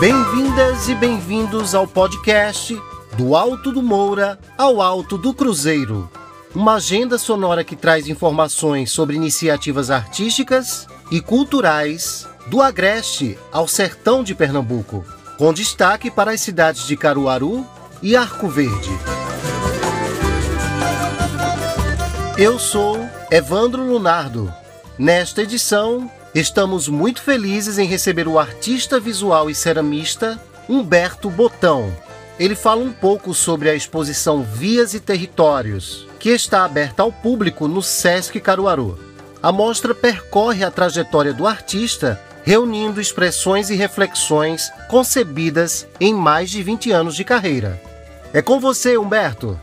Bem-vindas e bem-vindos ao podcast Do Alto do Moura ao Alto do Cruzeiro. Uma agenda sonora que traz informações sobre iniciativas artísticas e culturais do Agreste ao sertão de Pernambuco, com destaque para as cidades de Caruaru e Arco Verde. Eu sou Evandro Lunardo. Nesta edição, estamos muito felizes em receber o artista visual e ceramista Humberto Botão. Ele fala um pouco sobre a exposição Vias e Territórios, que está aberta ao público no Sesc Caruaru. A mostra percorre a trajetória do artista, reunindo expressões e reflexões concebidas em mais de 20 anos de carreira. É com você, Humberto.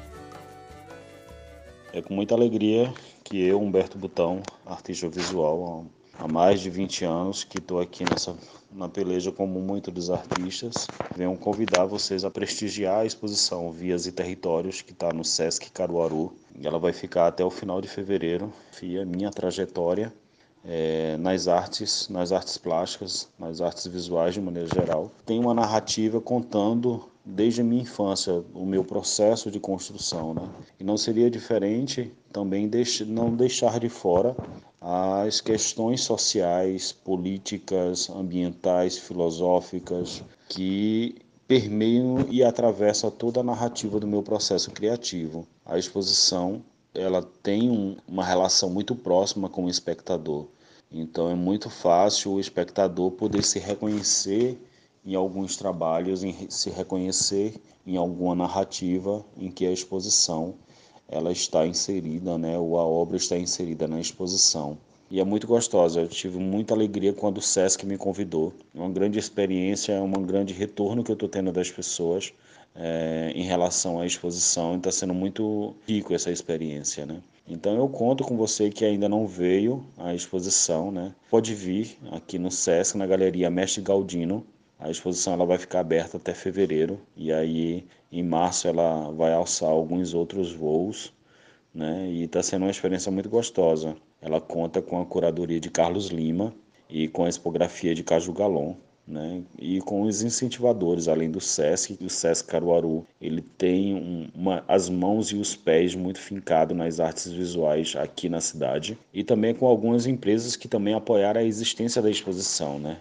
É com muita alegria que eu, Humberto Butão, artista visual, há mais de 20 anos que estou aqui nessa na peleja como muitos dos artistas, venho convidar vocês a prestigiar a exposição Vias e Territórios que está no Sesc Caruaru. Ela vai ficar até o final de fevereiro. Fia minha trajetória é, nas artes, nas artes plásticas, nas artes visuais de maneira geral. Tem uma narrativa contando desde a minha infância o meu processo de construção, né? E não seria diferente também deix não deixar de fora as questões sociais, políticas, ambientais, filosóficas que permeiam e atravessam toda a narrativa do meu processo criativo. A exposição ela tem um, uma relação muito próxima com o espectador. Então é muito fácil o espectador poder se reconhecer em alguns trabalhos, em se reconhecer em alguma narrativa em que a exposição ela está inserida, né, ou a obra está inserida na exposição. E é muito gostosa. Eu tive muita alegria quando o SESC me convidou. É uma grande experiência, é um grande retorno que eu estou tendo das pessoas é, em relação à exposição. Está sendo muito rico essa experiência, né? Então eu conto com você que ainda não veio à exposição, né? Pode vir aqui no SESC, na Galeria Mestre Galdino, a exposição ela vai ficar aberta até fevereiro e aí em março ela vai alçar alguns outros voos, né? E está sendo uma experiência muito gostosa. Ela conta com a curadoria de Carlos Lima e com a expografia de Caju Galon, né? E com os incentivadores, além do SESC, o SESC Caruaru, ele tem um, uma, as mãos e os pés muito fincados nas artes visuais aqui na cidade e também com algumas empresas que também apoiaram a existência da exposição, né?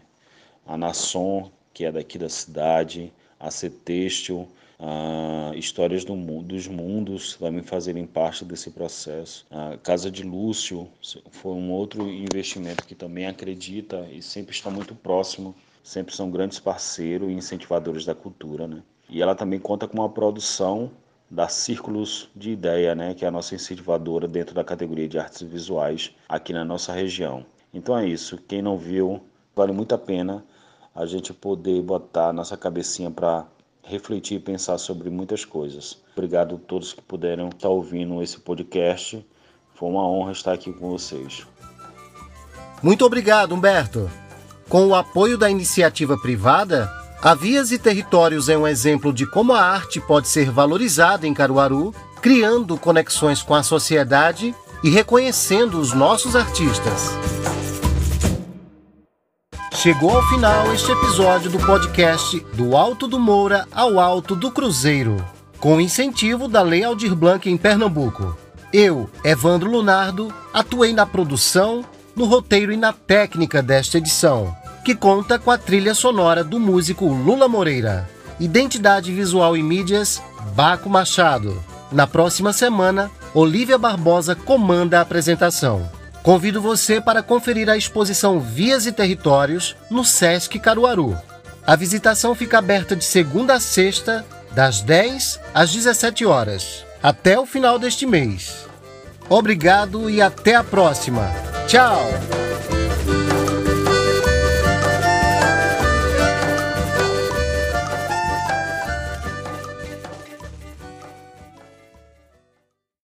A Nasson, que é daqui da cidade, a Cetêxtil, a Histórias do dos Mundos também fazerem parte desse processo. A Casa de Lúcio foi um outro investimento que também acredita e sempre está muito próximo, sempre são grandes parceiros e incentivadores da cultura. Né? E ela também conta com uma produção da Círculos de Ideia, né, que é a nossa incentivadora dentro da categoria de artes visuais aqui na nossa região. Então é isso, quem não viu, vale muito a pena a gente poder botar nossa cabecinha para refletir e pensar sobre muitas coisas. Obrigado a todos que puderam estar ouvindo esse podcast. Foi uma honra estar aqui com vocês. Muito obrigado, Humberto. Com o apoio da iniciativa privada, a Vias e Territórios é um exemplo de como a arte pode ser valorizada em Caruaru, criando conexões com a sociedade e reconhecendo os nossos artistas. Chegou ao final este episódio do podcast Do Alto do Moura ao Alto do Cruzeiro, com incentivo da Lei Aldir Blanc em Pernambuco. Eu, Evandro Lunardo, atuei na produção, no roteiro e na técnica desta edição, que conta com a trilha sonora do músico Lula Moreira. Identidade visual e mídias, Baco Machado. Na próxima semana, Olivia Barbosa comanda a apresentação. Convido você para conferir a exposição Vias e Territórios no Sesc Caruaru. A visitação fica aberta de segunda a sexta, das 10 às 17 horas, até o final deste mês. Obrigado e até a próxima. Tchau!